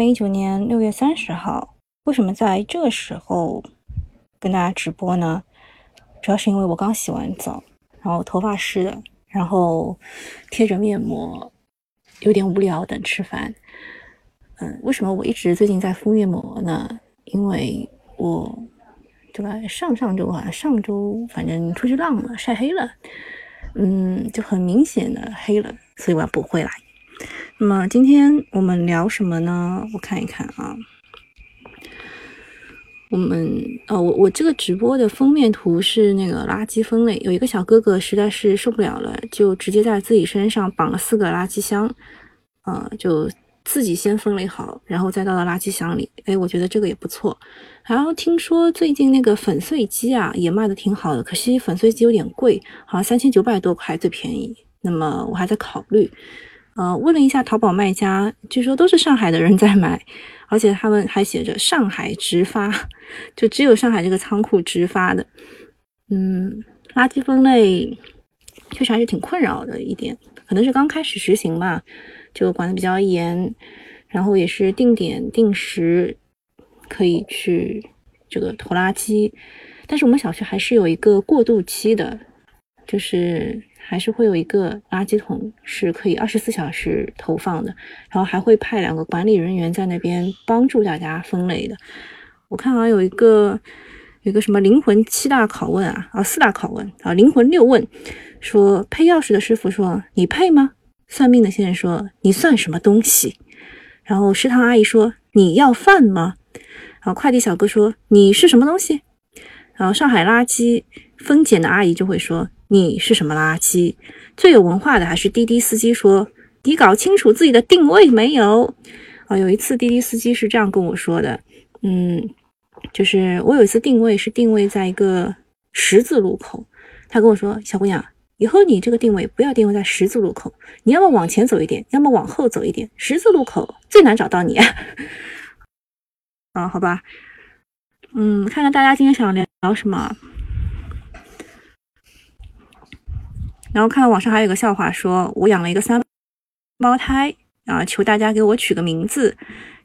二一九年六月三十号，为什么在这个时候跟大家直播呢？主要是因为我刚洗完澡，然后头发湿的，然后贴着面膜，有点无聊，等吃饭。嗯，为什么我一直最近在敷面膜呢？因为我对吧上上周啊，上周反正出去浪了，晒黑了，嗯，就很明显的黑了，所以我要补回来。那么今天我们聊什么呢？我看一看啊，我们呃，我我这个直播的封面图是那个垃圾分类，有一个小哥哥实在是受不了了，就直接在自己身上绑了四个垃圾箱，呃，就自己先分类好，然后再倒到垃圾箱里。哎，我觉得这个也不错。然后听说最近那个粉碎机啊也卖的挺好的，可惜粉碎机有点贵，好像三千九百多块最便宜。那么我还在考虑。呃，问了一下淘宝卖家，据说都是上海的人在买，而且他们还写着上海直发，就只有上海这个仓库直发的。嗯，垃圾分类确实还是挺困扰的一点，可能是刚开始实行吧，就管的比较严，然后也是定点定时可以去这个投垃圾，但是我们小区还是有一个过渡期的，就是。还是会有一个垃圾桶是可以二十四小时投放的，然后还会派两个管理人员在那边帮助大家分类的。我看好像有一个有一个什么灵魂七大拷问啊，啊四大拷问啊，灵魂六问，说配钥匙的师傅说你配吗？算命的先生说你算什么东西？然后食堂阿姨说你要饭吗？然后快递小哥说你是什么东西？然后上海垃圾分拣的阿姨就会说。你是什么垃圾？最有文化的还是滴滴司机说：“你搞清楚自己的定位没有？”啊，有一次滴滴司机是这样跟我说的，嗯，就是我有一次定位是定位在一个十字路口，他跟我说：“小姑娘，以后你这个定位不要定位在十字路口，你要么往前走一点，要么往后走一点，十字路口最难找到你。”啊，好吧，嗯，看看大家今天想聊聊什么。然后看到网上还有个笑话，说我养了一个三胞胎啊，求大家给我取个名字，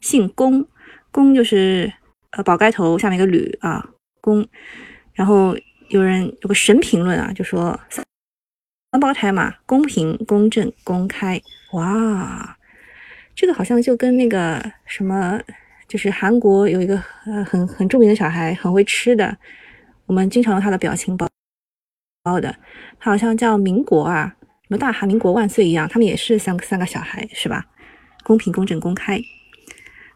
姓龚，龚就是呃宝盖头下面一个吕啊，龚。然后有人有个神评论啊，就说三胞胎嘛，公平、公正、公开。哇，这个好像就跟那个什么，就是韩国有一个呃很很著名的小孩，很会吃的，我们经常用他的表情包。包的，他好像叫民国啊，什么大韩民国万岁一样，他们也是三个三个小孩是吧？公平、公正、公开。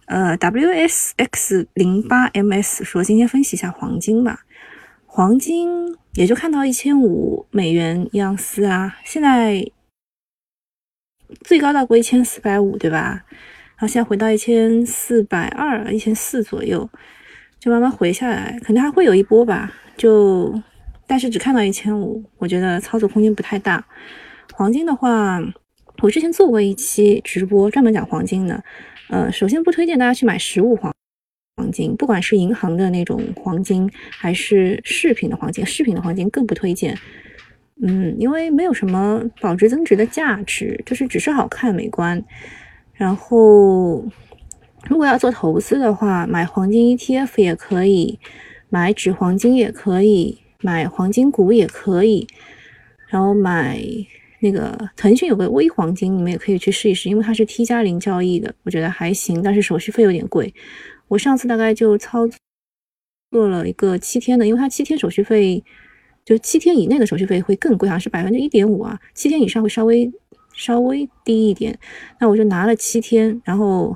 呃，WSX 零八 MS 说今天分析一下黄金吧，黄金也就看到一千五美元一盎司啊，现在最高到过一千四百五对吧？然后现在回到一千四百二、一千四左右，就慢慢回下来，肯定还会有一波吧，就。但是只看到一千五，我觉得操作空间不太大。黄金的话，我之前做过一期直播，专门讲黄金的。呃，首先不推荐大家去买实物黄黄金，不管是银行的那种黄金，还是饰品的黄金，饰品的黄金更不推荐。嗯，因为没有什么保值增值的价值，就是只是好看美观。然后，如果要做投资的话，买黄金 ETF 也可以，买纸黄金也可以。买黄金股也可以，然后买那个腾讯有个微黄金，你们也可以去试一试，因为它是 T 加零交易的，我觉得还行，但是手续费有点贵。我上次大概就操作了一个七天的，因为它七天手续费就七天以内的手续费会更贵，好像是百分之一点五啊，七天以上会稍微稍微低一点。那我就拿了七天，然后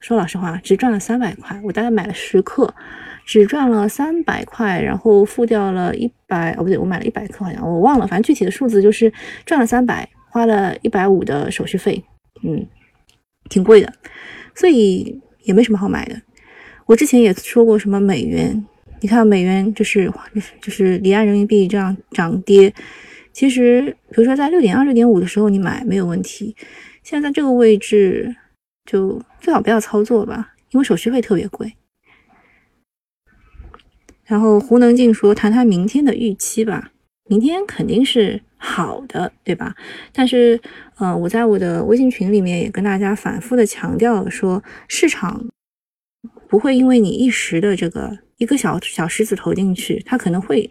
说老实话，只赚了三百块，我大概买了十克。只赚了三百块，然后付掉了一百哦，不对，我买了一百克，好像我忘了，反正具体的数字就是赚了三百，花了一百五的手续费，嗯，挺贵的，所以也没什么好买的。我之前也说过什么美元，你看美元就是就是离岸人民币这样涨跌，其实比如说在六点二、六点五的时候你买没有问题，现在在这个位置就最好不要操作吧，因为手续费特别贵。然后胡能静说：“谈谈明天的预期吧。明天肯定是好的，对吧？但是，呃，我在我的微信群里面也跟大家反复的强调说，市场不会因为你一时的这个一个小小石子投进去，它可能会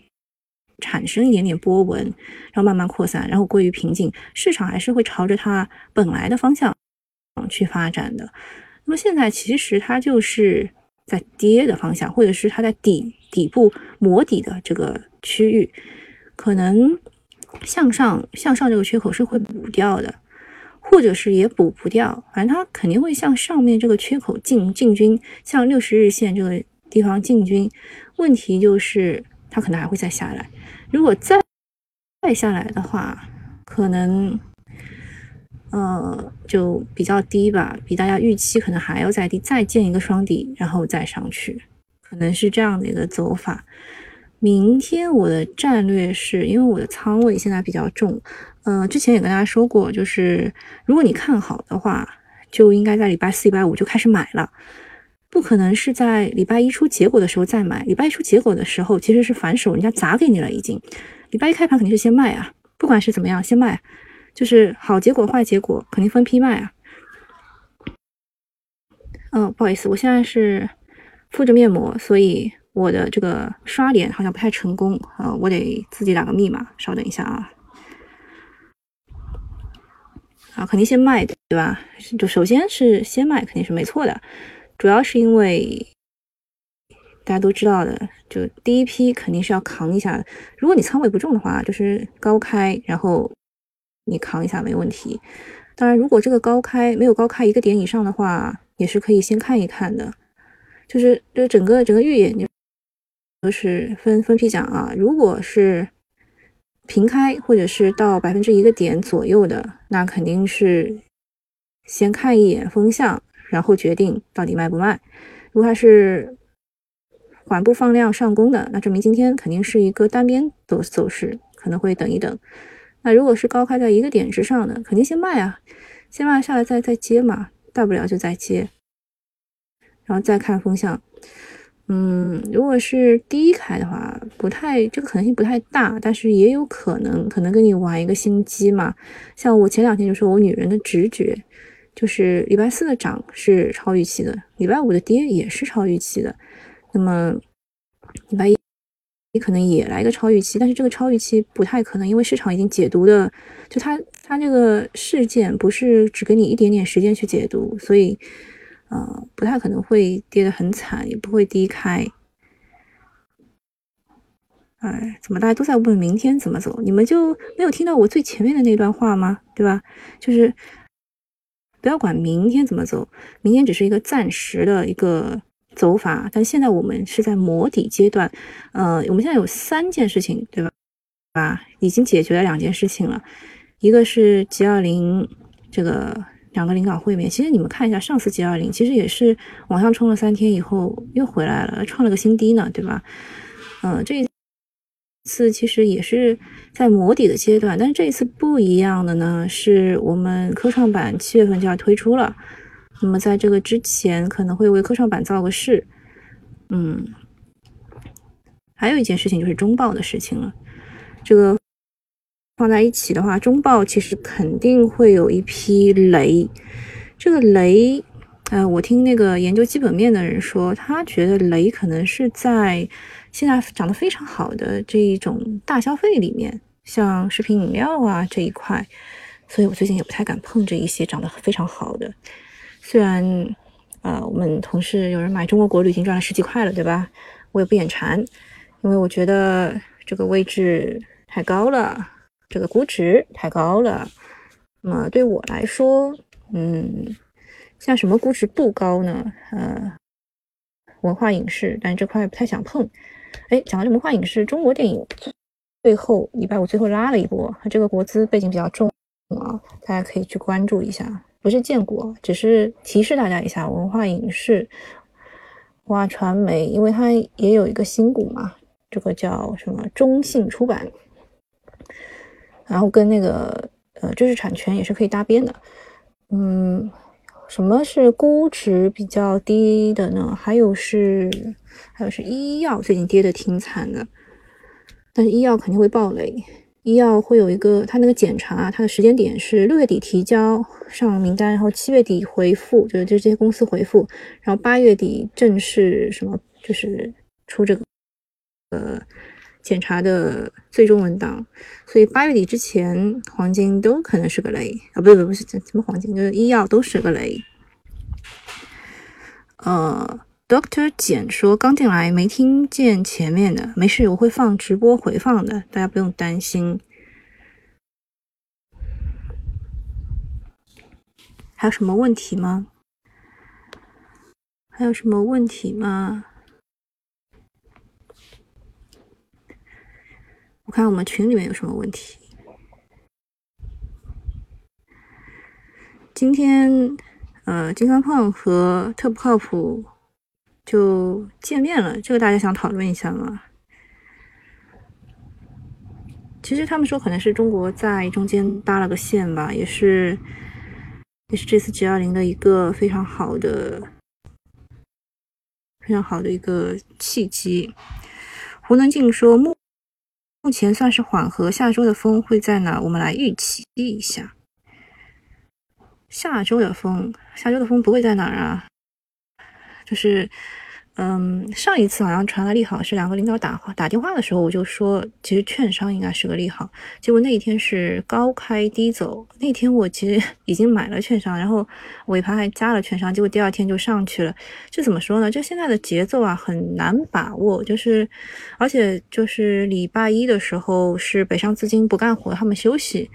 产生一点点波纹，然后慢慢扩散，然后归于平静。市场还是会朝着它本来的方向去发展的。那么现在其实它就是在跌的方向，或者是它在底底部磨底的这个区域。可能向上向上这个缺口是会补掉的，或者是也补不掉，反正它肯定会向上面这个缺口进进军，向六十日线这个地方进军。问题就是它可能还会再下来，如果再再下来的话，可能呃就比较低吧，比大家预期可能还要再低，再建一个双底，然后再上去，可能是这样的一个走法。明天我的战略是因为我的仓位现在比较重，呃，之前也跟大家说过，就是如果你看好的话，就应该在礼拜四、礼拜五就开始买了，不可能是在礼拜一出结果的时候再买。礼拜一出结果的时候其实是反手，人家砸给你了已经。礼拜一开盘肯定是先卖啊，不管是怎么样，先卖，就是好结果、坏结果肯定分批卖啊。嗯，不好意思，我现在是敷着面膜，所以。我的这个刷脸好像不太成功啊，我得自己打个密码，稍等一下啊。啊，肯定先卖的，对吧？就首先是先卖，肯定是没错的。主要是因为大家都知道的，就第一批肯定是要扛一下。如果你仓位不重的话，就是高开，然后你扛一下没问题。当然，如果这个高开没有高开一个点以上的话，也是可以先看一看的。就是这整个整个预演就都是分分批讲啊，如果是平开或者是到百分之一个点左右的，那肯定是先看一眼风向，然后决定到底卖不卖。如果它是缓步放量上攻的，那证明今天肯定是一个单边走走势，可能会等一等。那如果是高开在一个点之上的，肯定先卖啊，先卖下来再再接嘛，大不了就再接，然后再看风向。嗯，如果是低开的话，不太这个可能性不太大，但是也有可能，可能跟你玩一个心机嘛。像我前两天就说我女人的直觉，就是礼拜四的涨是超预期的，礼拜五的跌也是超预期的。那么礼拜一你可能也来一个超预期，但是这个超预期不太可能，因为市场已经解读的，就它它这个事件不是只给你一点点时间去解读，所以。呃，不太可能会跌得很惨，也不会低开。哎，怎么大家都在问明天怎么走？你们就没有听到我最前面的那段话吗？对吧？就是不要管明天怎么走，明天只是一个暂时的一个走法。但现在我们是在磨底阶段。呃，我们现在有三件事情，对吧？吧，已经解决了两件事情了，一个是 G 二零这个。两个领导会面，其实你们看一下，上次 G 二零其实也是往上冲了三天以后又回来了，创了个新低呢，对吧？嗯，这一次其实也是在磨底的阶段，但是这一次不一样的呢，是我们科创板七月份就要推出了，那么在这个之前可能会为科创板造个势，嗯，还有一件事情就是中报的事情了，这个。放在一起的话，中报其实肯定会有一批雷。这个雷，呃，我听那个研究基本面的人说，他觉得雷可能是在现在涨得非常好的这一种大消费里面，像食品饮料啊这一块。所以我最近也不太敢碰这一些涨得非常好的。虽然，呃，我们同事有人买中国国旅已经赚了十几块了，对吧？我也不眼馋，因为我觉得这个位置太高了。这个估值太高了，那么对我来说，嗯，像什么估值不高呢？呃，文化影视，但这块不太想碰。哎，讲到这文化影视，中国电影最后礼拜五最后拉了一波，它这个国资背景比较重啊，大家可以去关注一下。不是建国，只是提示大家一下，文化影视、哇传媒，因为它也有一个新股嘛，这个叫什么中信出版。然后跟那个呃知识产权也是可以搭边的，嗯，什么是估值比较低的呢？还有是还有是医药最近跌的挺惨的，但是医药肯定会爆雷。医药会有一个，它那个检查，它的时间点是六月底提交上名单，然后七月底回复，就是就这些公司回复，然后八月底正式什么，就是出这个呃检查的最终文档。所以八月底之前，黄金都可能是个雷啊！不不不是什么黄金，就是医药都是个雷。呃，Doctor 简说刚进来没听见前面的，没事，我会放直播回放的，大家不用担心。还有什么问题吗？还有什么问题吗？我看我们群里面有什么问题。今天。呃，金刚胖和特不靠谱就见面了，这个大家想讨论一下吗？其实他们说可能是中国在中间搭了个线吧，也是也是这次 G 二零的一个非常好的非常好的一个契机。胡能静说目目前算是缓和，下周的风会在哪？我们来预期一下。下周的风，下周的风不会在哪儿啊？就是，嗯，上一次好像传来利好，是两个领导打打电话的时候，我就说，其实券商应该是个利好。结果那一天是高开低走，那天我其实已经买了券商，然后尾盘还加了券商，结果第二天就上去了。这怎么说呢？就现在的节奏啊，很难把握。就是，而且就是礼拜一的时候是北上资金不干活，他们休息。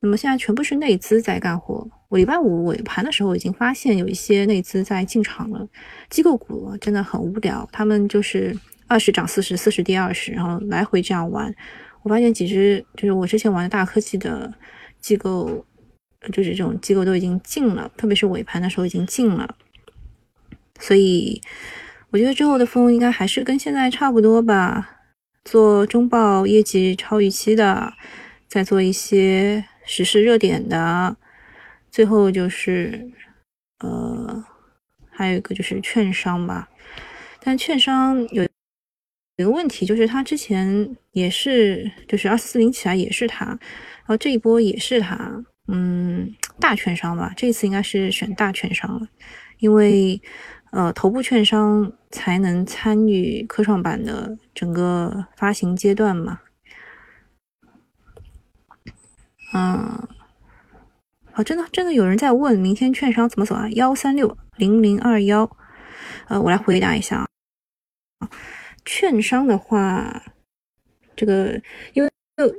那么现在全部是内资在干活。我礼拜五尾盘的时候已经发现有一些内资在进场了。机构股真的很无聊，他们就是二十涨四十，四十跌二十，然后来回这样玩。我发现几只就是我之前玩的大科技的机构，就是这种机构都已经进了，特别是尾盘的时候已经进了。所以我觉得之后的风应该还是跟现在差不多吧。做中报业绩超预期的，再做一些。时事热点的，最后就是，呃，还有一个就是券商吧。但券商有有个问题，就是它之前也是，就是二四四零起来也是它，然后这一波也是它，嗯，大券商吧。这次应该是选大券商了，因为呃，头部券商才能参与科创板的整个发行阶段嘛。嗯，好，真的真的有人在问明天券商怎么走啊？幺三六零零二幺，呃，我来回答一下啊。券商的话，这个因为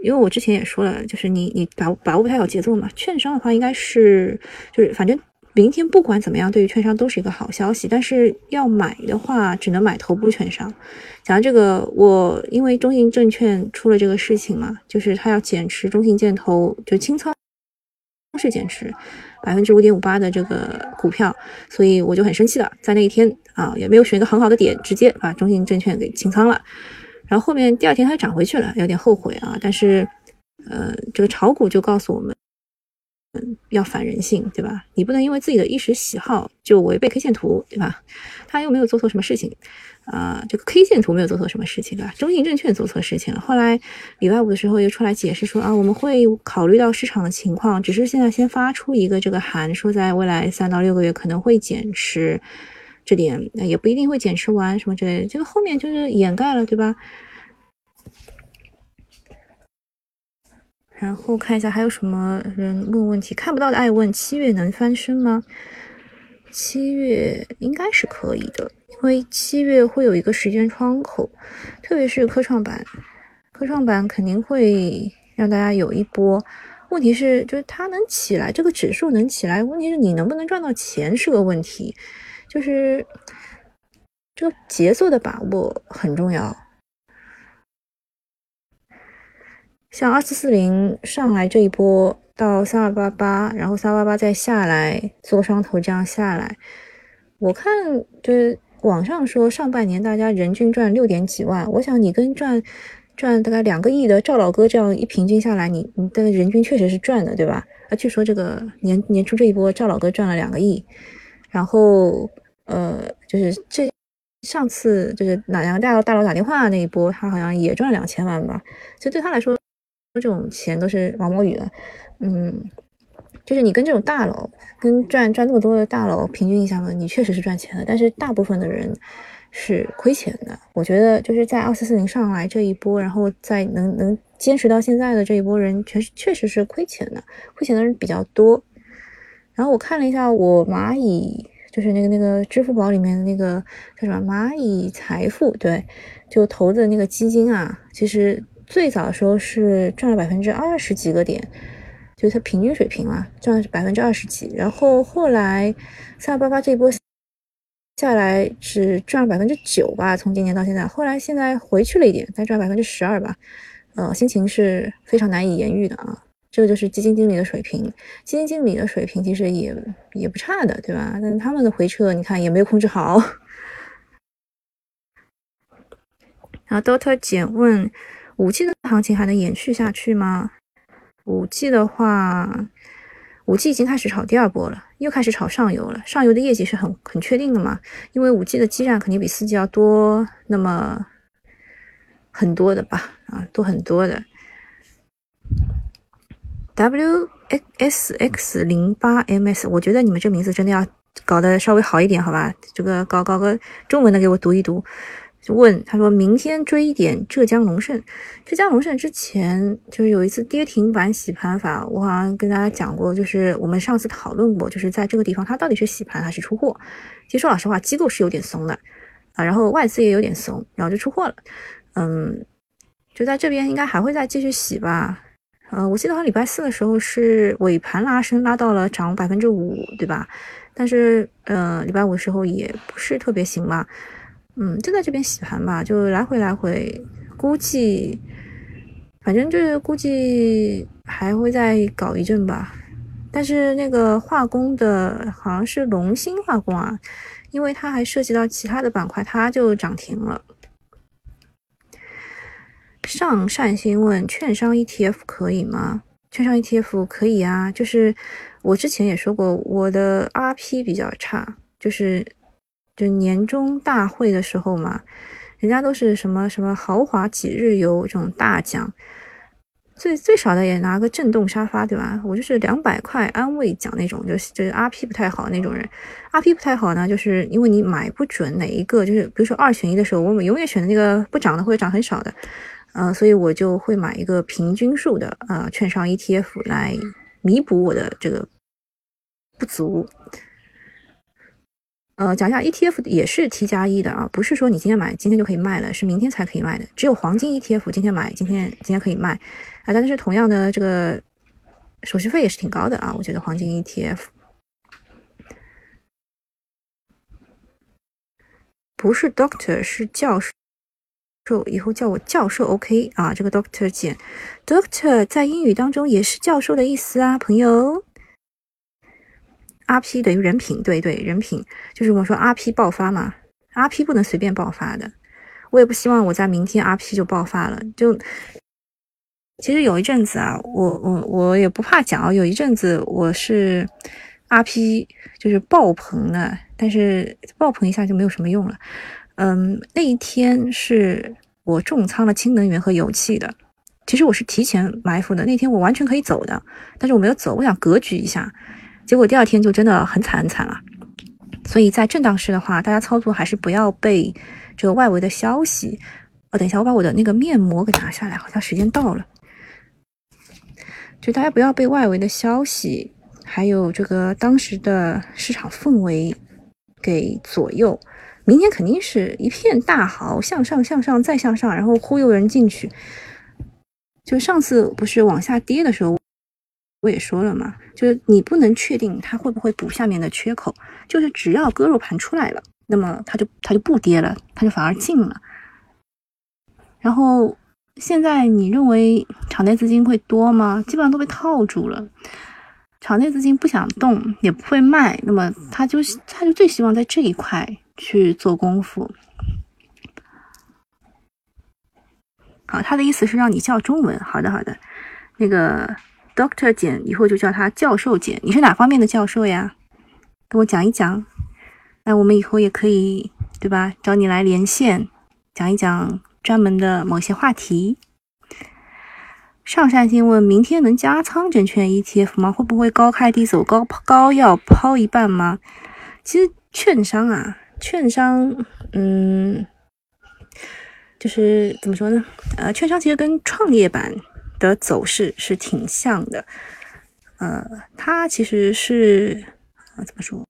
因为我之前也说了，就是你你把把握不太好节奏嘛。券商的话，应该是就是反正明天不管怎么样，对于券商都是一个好消息。但是要买的话，只能买头部券商。讲到这个，我因为中信证券出了这个事情嘛，就是他要减持中信建投，就清仓是减持百分之五点五八的这个股票，所以我就很生气了，在那一天啊，也没有选一个很好的点，直接把中信证券给清仓了。然后后面第二天它又涨回去了，有点后悔啊。但是，呃，这个炒股就告诉我们。嗯，要反人性，对吧？你不能因为自己的一时喜好就违背 K 线图，对吧？他又没有做错什么事情，啊，这个 K 线图没有做错什么事情，对吧？中信证券做错事情了。后来礼拜五的时候又出来解释说啊，我们会考虑到市场的情况，只是现在先发出一个这个函，说在未来三到六个月可能会减持，这点也不一定会减持完什么之类的，这个后面就是掩盖了，对吧？然后看一下还有什么人问问题，看不到的爱问：七月能翻身吗？七月应该是可以的，因为七月会有一个时间窗口，特别是科创板，科创板肯定会让大家有一波。问题是，就是它能起来，这个指数能起来，问题是你能不能赚到钱是个问题，就是这个节奏的把握很重要。像二四四零上来这一波到三二八八，然后三八八再下来做双头这样下来，我看就是网上说上半年大家人均赚六点几万，我想你跟赚赚大概两个亿的赵老哥这样一平均下来，你你的人均确实是赚的，对吧？啊，据说这个年年初这一波赵老哥赚了两个亿，然后呃就是这上次就是哪两个大佬大佬打电话那一波，他好像也赚了两千万吧。其实对他来说，这种钱都是毛毛雨了。嗯，就是你跟这种大佬，跟赚赚那么多的大佬平均一下嘛，你确实是赚钱的。但是大部分的人是亏钱的。我觉得就是在二四四零上来这一波，然后再能能坚持到现在的这一波人，确实确实是亏钱的，亏钱的人比较多。然后我看了一下我蚂蚁。就是那个那个支付宝里面的那个叫什么蚂蚁财富，对，就投的那个基金啊，其实最早的时候是赚了百分之二十几个点，就是它平均水平嘛，赚了百分之二十几。然后后来三二八八这一波下来只赚了百分之九吧，从今年到现在，后来现在回去了一点，再赚百分之十二吧，呃，心情是非常难以言喻的啊。这个就是基金经理的水平，基金经理的水平其实也也不差的，对吧？但他们的回撤，你看也没有控制好。然后 Doctor 简问：五 G 的行情还能延续下去吗？五 G 的话，五 G 已经开始炒第二波了，又开始炒上游了。上游的业绩是很很确定的嘛？因为五 G 的基站肯定比四 G 要多那么很多的吧？啊，多很多的。W S X 零八 M S，我觉得你们这名字真的要搞得稍微好一点，好吧？这个搞搞个中文的给我读一读。就问他说明天追一点浙江龙盛，浙江龙盛之前就是有一次跌停板洗盘法，我好像跟大家讲过，就是我们上次讨论过，就是在这个地方它到底是洗盘还是出货。其实说老实话，机构是有点怂的啊，然后外资也有点怂，然后就出货了。嗯，就在这边应该还会再继续洗吧。呃，我记得好像礼拜四的时候是尾盘拉升，拉到了涨百分之五，对吧？但是，呃，礼拜五的时候也不是特别行吧？嗯，就在这边洗盘吧，就来回来回，估计，反正就是估计还会再搞一阵吧。但是那个化工的好像是龙芯化工啊，因为它还涉及到其他的板块，它就涨停了。上善心问：券商 ETF 可以吗？券商 ETF 可以啊，就是我之前也说过，我的 RP 比较差，就是就年终大会的时候嘛，人家都是什么什么豪华几日游这种大奖，最最少的也拿个震动沙发，对吧？我就是两百块安慰奖那种，就是就是 RP 不太好那种人，RP 不太好呢，就是因为你买不准哪一个，就是比如说二选一的时候，我们永远选的那个不涨的或者涨很少的。呃，所以我就会买一个平均数的呃券商 ETF 来弥补我的这个不足。呃，讲一下 ETF 也是 T 加一的啊，不是说你今天买今天就可以卖了，是明天才可以卖的。只有黄金 ETF 今天买今天今天可以卖啊，但是同样的这个手续费也是挺高的啊，我觉得黄金 ETF 不是 Doctor 是教授。以后叫我教授，OK 啊？这个 Doctor 简，Doctor 在英语当中也是教授的意思啊，朋友。RP 等于人品，对对，人品就是我说 RP 爆发嘛，RP 不能随便爆发的。我也不希望我在明天 RP 就爆发了。就其实有一阵子啊，我我我也不怕讲啊，有一阵子我是 RP 就是爆棚的，但是爆棚一下就没有什么用了。嗯，那一天是我重仓了氢能源和油气的。其实我是提前埋伏的，那天我完全可以走的，但是我没有走，我想格局一下。结果第二天就真的很惨很惨了。所以在震荡市的话，大家操作还是不要被这个外围的消息。哦，等一下，我把我的那个面膜给拿下来，好像时间到了。就大家不要被外围的消息，还有这个当时的市场氛围给左右。明天肯定是一片大好，向上向上再向上，然后忽悠人进去。就上次不是往下跌的时候，我也说了嘛，就是你不能确定它会不会补下面的缺口，就是只要割肉盘出来了，那么它就它就不跌了，它就反而进了。然后现在你认为场内资金会多吗？基本上都被套住了，场内资金不想动，也不会卖，那么他就他就最希望在这一块。去做功夫，好，他的意思是让你叫中文。好的，好的，那个 Doctor 简以后就叫他教授简。你是哪方面的教授呀？跟我讲一讲。那我们以后也可以对吧？找你来连线，讲一讲专门的某些话题。上善心问：明天能加仓证券 ETF 吗？会不会高开低走？高高要抛一半吗？其实券商啊，券商，嗯，就是怎么说呢？呃，券商其实跟创业板的走势是挺像的。呃，它其实是呃怎么说？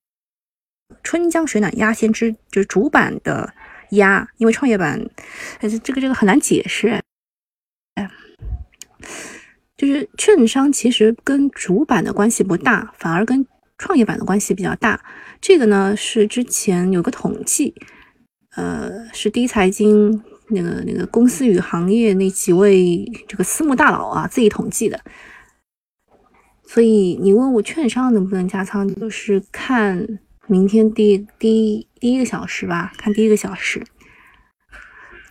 春江水暖鸭先知，就是主板的鸭，因为创业板，这个这个很难解释。就是券商其实跟主板的关系不大，反而跟创业板的关系比较大。这个呢是之前有个统计，呃，是第一财经那个那个公司与行业那几位这个私募大佬啊自己统计的。所以你问我券商能不能加仓，就是看明天第第第一个小时吧，看第一个小时。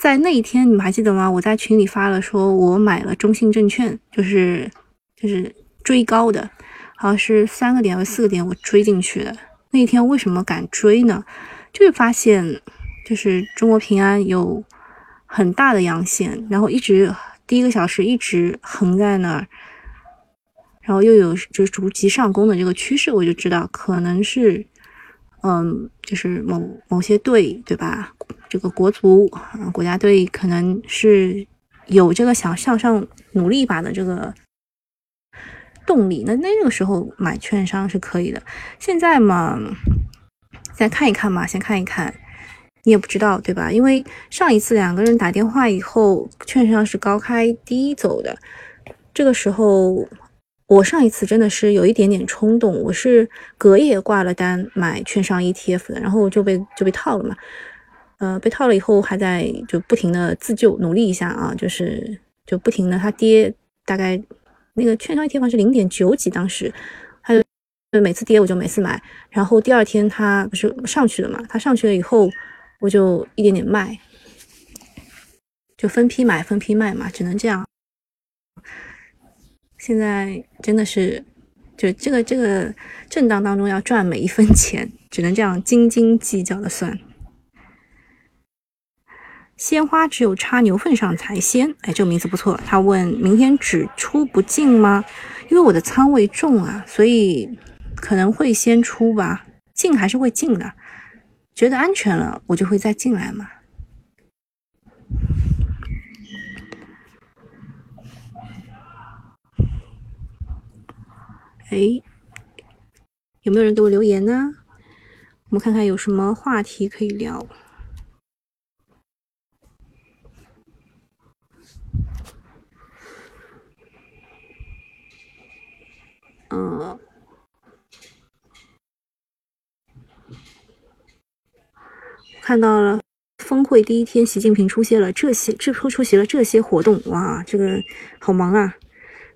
在那一天，你们还记得吗？我在群里发了，说我买了中信证券，就是就是追高的，好像是三个点还是四个点，我追进去的。那一天为什么敢追呢？就是发现，就是中国平安有很大的阳线，然后一直第一个小时一直横在那儿，然后又有就是逐级上攻的这个趋势，我就知道可能是。嗯，就是某某些队，对吧？这个国足，啊，国家队可能是有这个想向上努力一把的这个动力。那那个时候买券商是可以的。现在嘛，再看一看嘛，先看一看，你也不知道，对吧？因为上一次两个人打电话以后，券商是高开低走的，这个时候。我上一次真的是有一点点冲动，我是隔夜挂了单买券商 ETF 的，然后就被就被套了嘛，呃，被套了以后还在就不停的自救，努力一下啊，就是就不停的它跌，大概那个券商 ETF 是零点九几，当时它就每次跌我就每次买，然后第二天它不是上去了嘛，它上去了以后我就一点点卖，就分批买分批卖嘛，只能这样。现在真的是，就这个这个震荡当中要赚每一分钱，只能这样斤斤计较的算。鲜花只有插牛粪上才鲜，哎，这个名字不错。他问明天只出不进吗？因为我的仓位重啊，所以可能会先出吧，进还是会进的。觉得安全了，我就会再进来嘛。哎，有没有人给我留言呢？我们看看有什么话题可以聊。嗯，看到了，峰会第一天，习近平出席了这些，这出出席了这些活动，哇，这个好忙啊！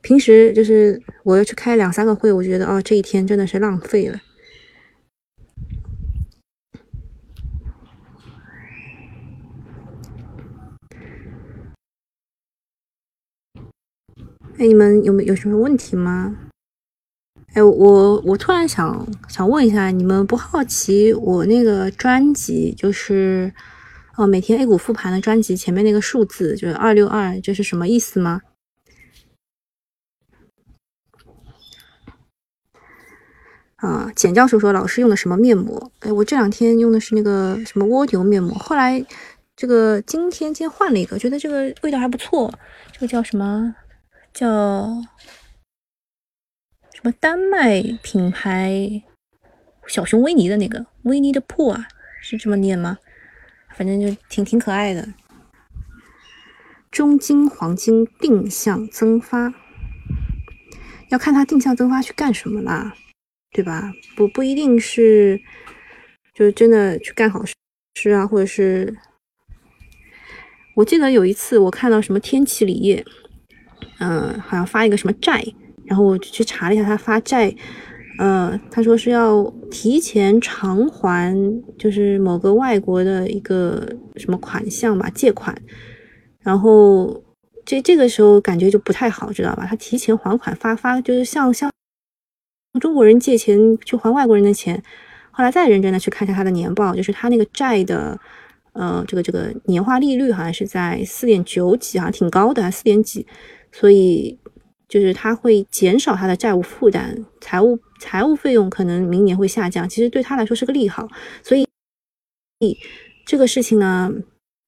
平时就是我要去开两三个会，我觉得哦，这一天真的是浪费了。哎，你们有没有什么问题吗？哎，我我突然想想问一下，你们不好奇我那个专辑，就是哦，每天 A 股复盘的专辑前面那个数字，就是二六二，这是什么意思吗？啊，简教授说老师用的什么面膜？哎，我这两天用的是那个什么蜗牛面膜，后来这个今天今天换了一个，觉得这个味道还不错。这个叫什么？叫什么丹麦品牌小熊维尼的那个维尼的铺啊，是这么念吗？反正就挺挺可爱的。中金黄金定向增发，要看它定向增发去干什么啦。对吧？不不一定是，就是真的去干好事啊，或者是，我记得有一次我看到什么天齐锂业，嗯，好像发一个什么债，然后我就去查了一下，他发债，呃，他说是要提前偿还，就是某个外国的一个什么款项吧，借款，然后这这个时候感觉就不太好，知道吧？他提前还款发发，就是像像。中国人借钱去还外国人的钱，后来再认真的去看一下他的年报，就是他那个债的，呃，这个这个年化利率好像是在四点九几，好像挺高的，四点几，所以就是他会减少他的债务负担，财务财务费用可能明年会下降，其实对他来说是个利好，所以这个事情呢，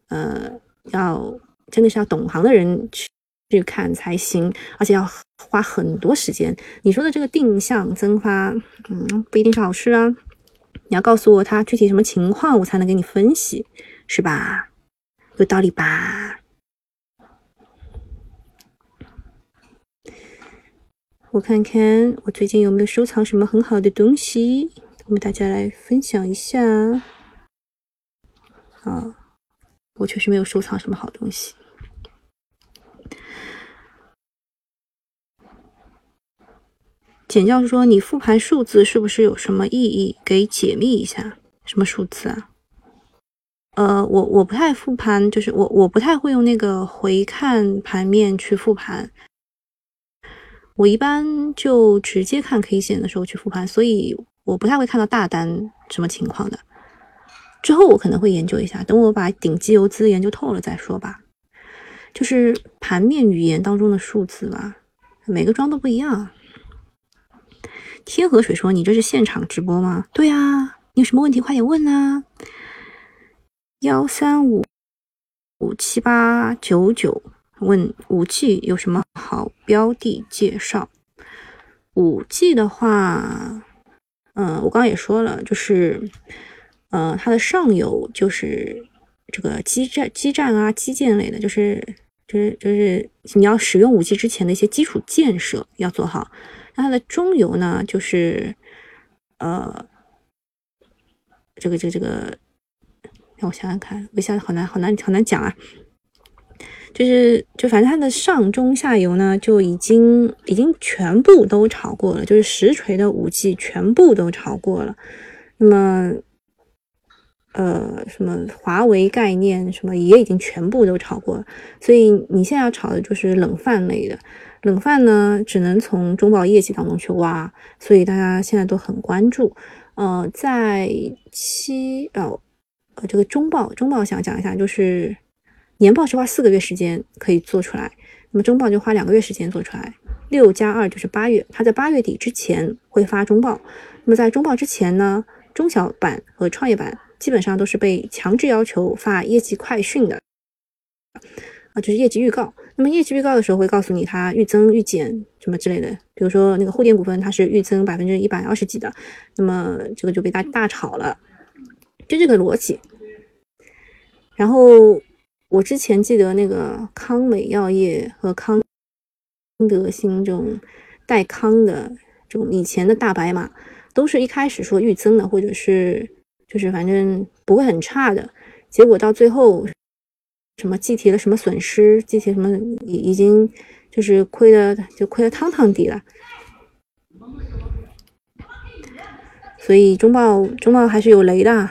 呃，要真的是要懂行的人去去看才行，而且要花很多时间。你说的这个定向增发，嗯，不一定是好事啊。你要告诉我它具体什么情况，我才能给你分析，是吧？有道理吧？我看看我最近有没有收藏什么很好的东西，我们大家来分享一下。啊，我确实没有收藏什么好东西。简教授说：“你复盘数字是不是有什么意义？给解密一下，什么数字啊？”呃，我我不太复盘，就是我我不太会用那个回看盘面去复盘，我一般就直接看 K 线的时候去复盘，所以我不太会看到大单什么情况的。之后我可能会研究一下，等我把顶级游资研究透了再说吧。就是盘面语言当中的数字吧，每个庄都不一样。天河水说：“你这是现场直播吗？”“对啊，你有什么问题快点问啊！”幺三五五七八九九问五 G 有什么好标的介绍？五 G 的话，嗯，我刚刚也说了，就是，呃，它的上游就是这个基站、基站啊、基建类的，就是就是就是你要使用五 G 之前的一些基础建设要做好。那它的中游呢，就是呃，这个这个这个，让我想想看，我一下子好难好难好难讲啊。就是就反正它的上中下游呢，就已经已经全部都炒过了，就是实锤的五 G 全部都炒过了。那么呃，什么华为概念什么也已经全部都炒过了，所以你现在要炒的就是冷饭类的。冷饭呢，只能从中报业绩当中去挖，所以大家现在都很关注。呃，在七哦，呃，这个中报中报想讲一下，就是年报是花四个月时间可以做出来，那么中报就花两个月时间做出来，六加二就是八月，它在八月底之前会发中报。那么在中报之前呢，中小板和创业板基本上都是被强制要求发业绩快讯的，啊，就是业绩预告。那么业绩预告的时候会告诉你它预增预减什么之类的，比如说那个沪电股份它是预增百分之一百二十几的，那么这个就被大大炒了，就这个逻辑。然后我之前记得那个康美药业和康德新这种带康的这种以前的大白马，都是一开始说预增的，或者是就是反正不会很差的，结果到最后。什么计提了什么损失？计提什么已已经就是亏的就亏的汤汤底了。所以中报中报还是有雷的，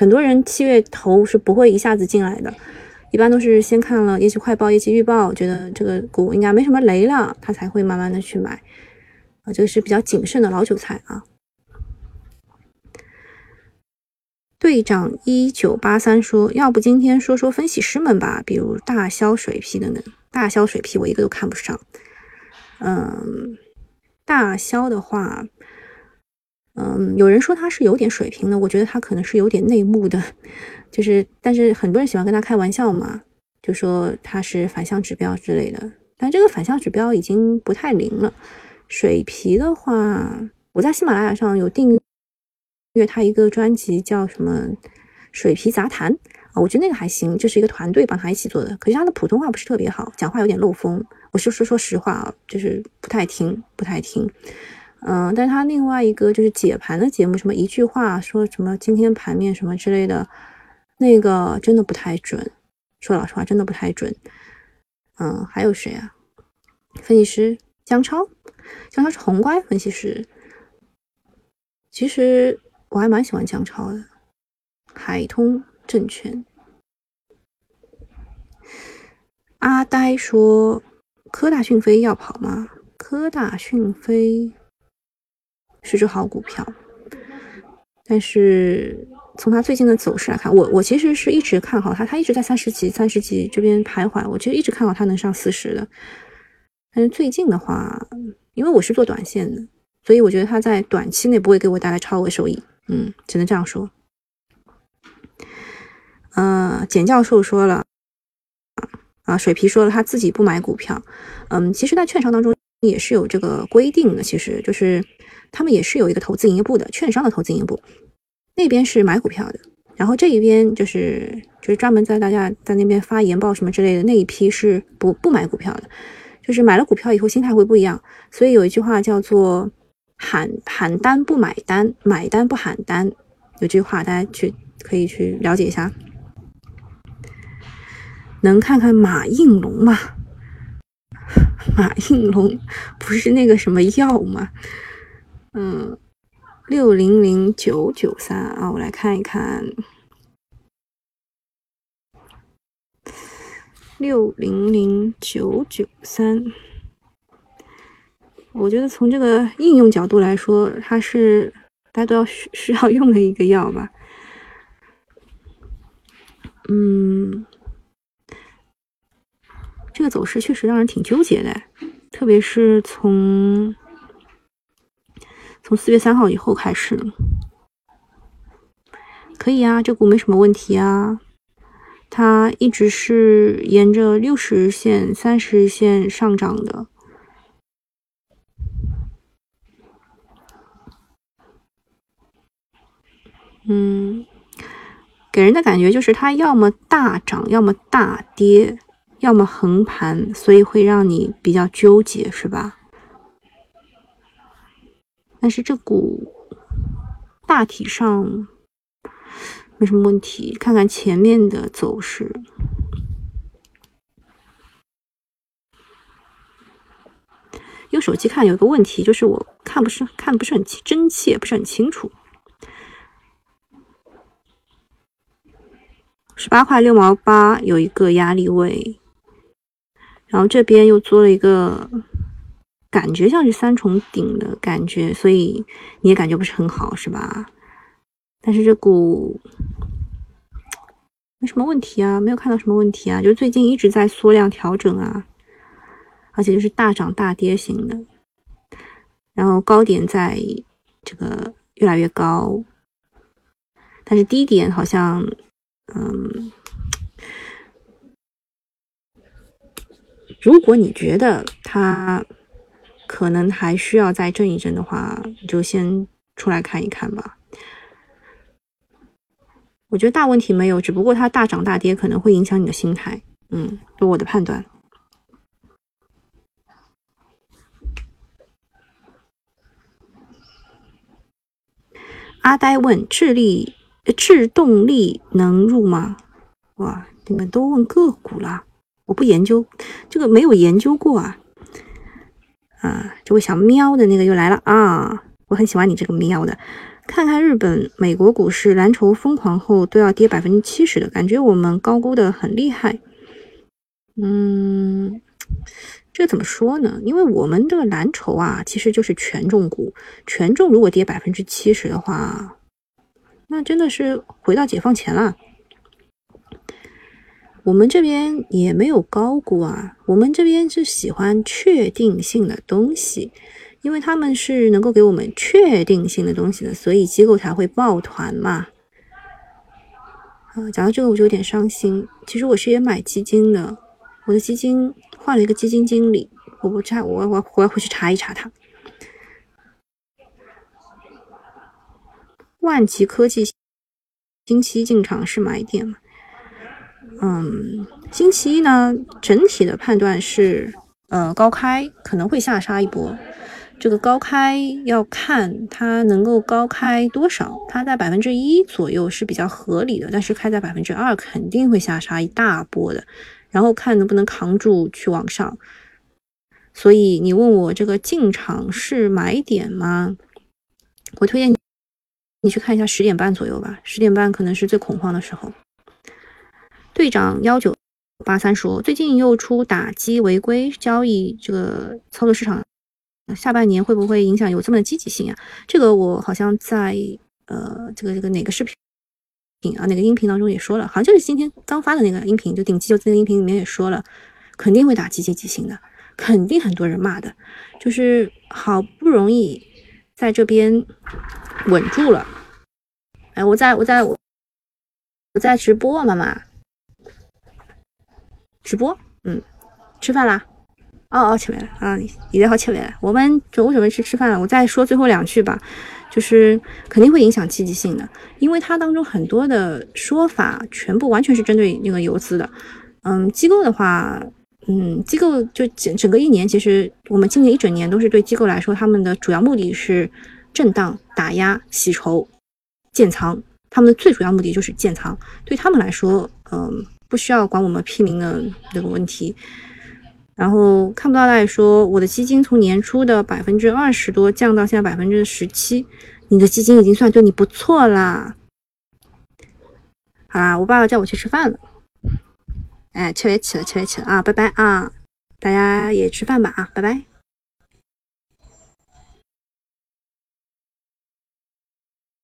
很多人七月头是不会一下子进来的，一般都是先看了业绩快报、业绩预报，觉得这个股应该没什么雷了，他才会慢慢的去买。啊，这个是比较谨慎的老韭菜啊。队长一九八三说：“要不今天说说分析师们吧，比如大销水批的呢？大销水批我一个都看不上。嗯，大销的话，嗯，有人说他是有点水平的，我觉得他可能是有点内幕的，就是但是很多人喜欢跟他开玩笑嘛，就说他是反向指标之类的。但这个反向指标已经不太灵了。水皮的话，我在喜马拉雅上有订。”阅他一个专辑叫什么《水皮杂谈》啊，我觉得那个还行，就是一个团队帮他一起做的。可是他的普通话不是特别好，讲话有点漏风。我是说说实话啊，就是不太听，不太听。嗯，但他另外一个就是解盘的节目，什么一句话说什么今天盘面什么之类的，那个真的不太准。说老实话，真的不太准。嗯，还有谁啊？分析师姜超，姜超是宏观分析师。其实。我还蛮喜欢姜超的，海通证券。阿呆说：“科大讯飞要跑吗？科大讯飞是只好股票。但是从它最近的走势来看，我我其实是一直看好它，它一直在三十级、三十级这边徘徊，我其实一直看好它能上四十的。但是最近的话，因为我是做短线的，所以我觉得它在短期内不会给我带来超额收益。嗯，只能这样说。呃，简教授说了，啊，水皮说了他自己不买股票。嗯，其实，在券商当中也是有这个规定的，其实就是他们也是有一个投资营业部的，券商的投资营业部那边是买股票的，然后这一边就是就是专门在大家在那边发研报什么之类的那一批是不不买股票的，就是买了股票以后心态会不一样。所以有一句话叫做“喊喊单不买单，买单不喊单”，有句话大家去可以去了解一下。能看看马应龙吗？马应龙不是那个什么药吗？嗯，六零零九九三啊，我来看一看，六零零九九三。我觉得从这个应用角度来说，它是大家都要需 需要用的一个药吧。嗯。这个走势确实让人挺纠结的，特别是从从四月三号以后开始，可以啊，这股没什么问题啊，它一直是沿着六十日线、三十日线上涨的，嗯，给人的感觉就是它要么大涨，要么大跌。要么横盘，所以会让你比较纠结，是吧？但是这股大体上没什么问题。看看前面的走势，用手机看有一个问题，就是我看不是看不是很真切，不是很清楚。十八块六毛八有一个压力位。然后这边又做了一个，感觉像是三重顶的感觉，所以你也感觉不是很好，是吧？但是这股没什么问题啊，没有看到什么问题啊，就最近一直在缩量调整啊，而且就是大涨大跌型的，然后高点在这个越来越高，但是低点好像，嗯。如果你觉得它可能还需要再震一震的话，你就先出来看一看吧。我觉得大问题没有，只不过它大涨大跌可能会影响你的心态。嗯，就我的判断。阿呆问：智力、制动力能入吗？哇，你们都问个股了。我不研究这个，没有研究过啊啊！这位小喵的那个又来了啊！我很喜欢你这个喵的。看看日本、美国股市，蓝筹疯狂后都要跌百分之七十的感觉，我们高估的很厉害。嗯，这怎么说呢？因为我们这个蓝筹啊，其实就是权重股，权重如果跌百分之七十的话，那真的是回到解放前了。我们这边也没有高估啊，我们这边是喜欢确定性的东西，因为他们是能够给我们确定性的东西的，所以机构才会抱团嘛。啊，讲到这个我就有点伤心。其实我是也买基金的，我的基金换了一个基金经理，我不查，我我我要回去查一查他。万奇科技星期进场是买点吗？嗯，星期一呢，整体的判断是，呃，高开可能会下杀一波。这个高开要看它能够高开多少，它在百分之一左右是比较合理的，但是开在百分之二肯定会下杀一大波的。然后看能不能扛住去往上。所以你问我这个进场是买点吗？我推荐你去看一下十点半左右吧，十点半可能是最恐慌的时候。队长幺九八三说：“最近又出打击违规交易，这个操作市场下半年会不会影响有这么的积极性啊？”这个我好像在呃，这个这个哪个视频啊，哪个音频当中也说了，好像就是今天刚发的那个音频，就顶级就这个音频里面也说了，肯定会打击积极性的，肯定很多人骂的，就是好不容易在这边稳住了，哎，我在我在我在直播，妈妈直播，嗯，吃饭啦。哦哦，吃完了啊，现在好吃完了。我们准我准备去吃饭了。我再说最后两句吧，就是肯定会影响积极性的，因为它当中很多的说法全部完全是针对那个游资的。嗯，机构的话，嗯，机构就整整个一年，其实我们今年一整年都是对机构来说，他们的主要目的是震荡、打压、洗筹、建仓，他们的最主要目的就是建仓。对他们来说，嗯，不需要管我们批名的这个问题。然后看不到大爷说，我的基金从年初的百分之二十多降到现在百分之十七，你的基金已经算对你不错啦。好啦，我爸爸叫我去吃饭了，哎，吃饭去了，吃饭去了啊，拜拜啊，大家也吃饭吧啊，拜拜。